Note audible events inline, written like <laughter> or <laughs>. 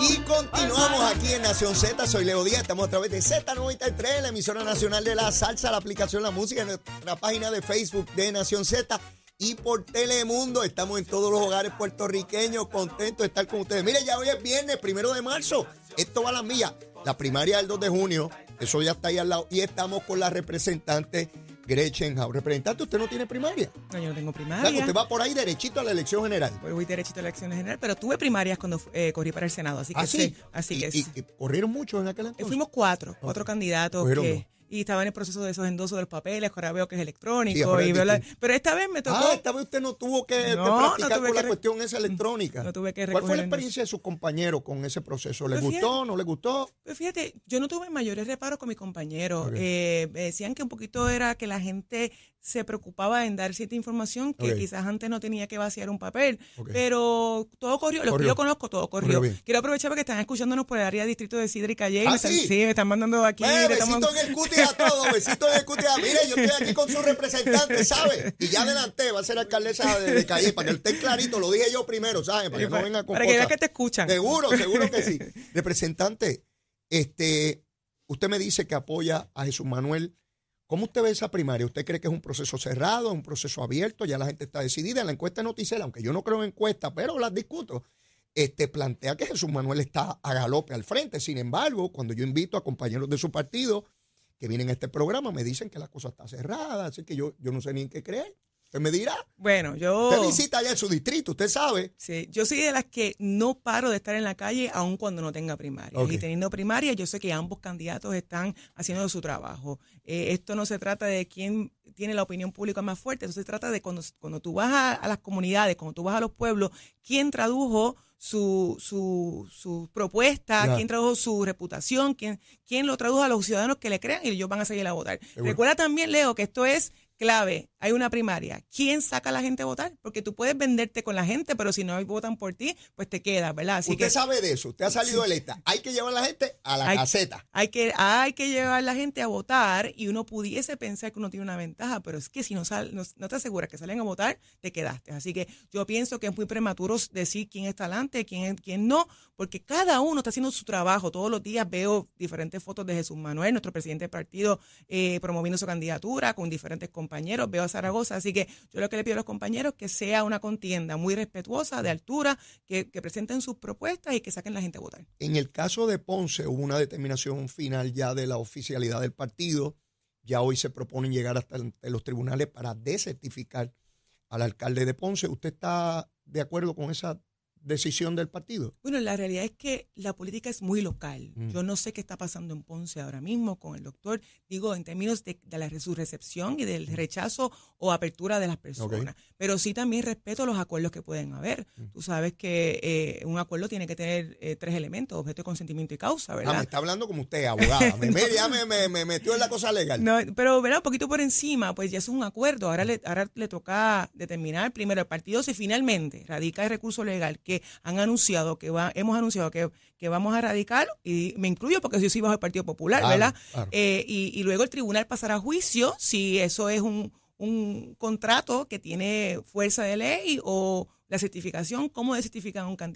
Y continuamos aquí en Nación Z, soy Leo Díaz, estamos a través de Z93, la emisora nacional de la salsa, la aplicación La Música, en nuestra página de Facebook de Nación Z y por Telemundo. Estamos en todos los hogares puertorriqueños, contentos de estar con ustedes. Mire, ya hoy es viernes, primero de marzo, esto va a las millas. La primaria del 2 de junio, eso ya está ahí al lado, y estamos con la representante Gretchen Howe. Representante, usted no tiene primaria. No, yo no tengo primaria. usted va por ahí derechito a la elección general. Voy, voy derechito a la elección general, pero tuve primarias cuando eh, corrí para el Senado, así que ¿Ah, sí. sí? Así y, que y- sí. y corrieron muchos en aquel Eh, entonces. Fuimos cuatro, cuatro candidatos Cogieron que, dos. Y estaba en el proceso de esos endosos de los papeles, ahora veo que es Sí, electrónico. ahora y veo la- distinto. pero esta vez me tocó. Ah, esta vez usted no tuvo que No, practicar tuve con que la cuestión esa electrónica. no tuve que ¿Cuál fue la experiencia de sus compañeros con ese proceso? ¿Le Pues gustó? ¿No le gustó? Pues fíjate, yo no tuve mayores reparos con mis compañeros. Ok. Eh, me decían que un poquito era que la gente se preocupaba en dar cierta información que quizás antes no tenía que vaciar un papel, pero todo corrió, los que Corrió. yo conozco, todo corrió. Corrió. Quiero aprovechar porque están escuchándonos por el área de distrito de Sidra y Calle. ¿Ah, sí? me están mandando aquí. Eh, estamos- besito en el cutis a todos, <laughs> besito en el cutis a... Mire, yo estoy aquí con su representante, ¿sabe? Y ya adelante, va a ser alcaldesa de, de Calle, para que esté clarito, lo dije yo primero, ¿sabe? Para que no venga con para que cosas. que te escuchan. Seguro, seguro que sí. <laughs> Representante, este, usted me dice que apoya a Jesús Manuel. ¿Cómo usted ve esa primaria? ¿Usted cree que es un proceso cerrado, un proceso abierto? Ya la gente está decidida. En la encuesta noticera, aunque yo no creo en encuestas, pero las discuto, este, plantea que Jesús Manuel está a galope al frente. Sin embargo, cuando yo invito a compañeros de su partido que vienen a este programa, me dicen que la cosa está cerrada, así que yo, yo no sé ni en qué creer. Usted me dirá. Bueno, yo. Usted visita allá en su distrito, usted sabe. Sí, yo soy de las que no paro de estar en la calle aun cuando no tenga primaria. Y teniendo primaria, yo sé que ambos candidatos están haciendo su trabajo. Eh, esto no se trata de quién tiene la opinión pública más fuerte, esto se trata de cuando, cuando tú vas a, a las comunidades, cuando tú vas a los pueblos, quién tradujo su, su, su propuesta, quién tradujo su reputación, quién, quién lo tradujo a los ciudadanos que le crean y ellos van a salir a votar. Recuerda también, Leo, que esto es clave. Hay una primaria. ¿Quién saca a la gente a votar? Porque tú puedes venderte con la gente, pero si no votan por ti, pues te quedas, ¿verdad? Así usted que sabe de eso, usted ha salido electa. Hay que llevar a la gente a la Hay- caseta. hay que, hay que llevar a la gente a votar y uno pudiese pensar que uno tiene una ventaja, pero es que si no, sal, no, no te aseguras que salen a votar, te quedaste. Así que yo pienso que es muy prematuro decir quién está adelante, quién, quién no, porque cada uno está haciendo su trabajo. Todos los días veo diferentes fotos de Jesús Manuel, nuestro presidente del partido, eh, promoviendo su candidatura con diferentes compañeros. Veo a Zaragoza. Así que yo lo que le pido a los compañeros es que sea una contienda muy respetuosa, de altura, que, presenten sus propuestas y que saquen la gente a votar. En el caso de Ponce hubo una determinación final ya de la oficialidad del partido. Ya hoy se proponen llegar hasta los tribunales para desertificar al alcalde de Ponce. ¿Usted está de acuerdo con esa decisión del partido? Bueno, la realidad es que la política es muy local. Mm. Yo no sé qué está pasando en Ponce ahora mismo con el doctor, digo, en términos de, de la, su recepción y del rechazo o apertura de las personas. Pero sí también respeto los acuerdos que pueden haber. Mm. Tú sabes que eh, un acuerdo tiene que tener eh, tres elementos, objeto de consentimiento y causa, Ah, ¿verdad? me está hablando como usted, abogada. <laughs> Me, me- ya me, me- me metió en la cosa legal. No, pero ¿verdad? un poquito por encima, pues ya es un acuerdo. Ahora le, ahora le toca determinar primero el partido si finalmente radica el recurso legal que han anunciado, que va, hemos anunciado que, que vamos a radicar, y me incluyo porque yo soy bajo el Partido Popular, Claro, ¿verdad? claro. Eh, y, y luego el tribunal pasará a juicio si eso es un, un contrato que tiene fuerza de ley o la certificación, cómo certifican a un candidato.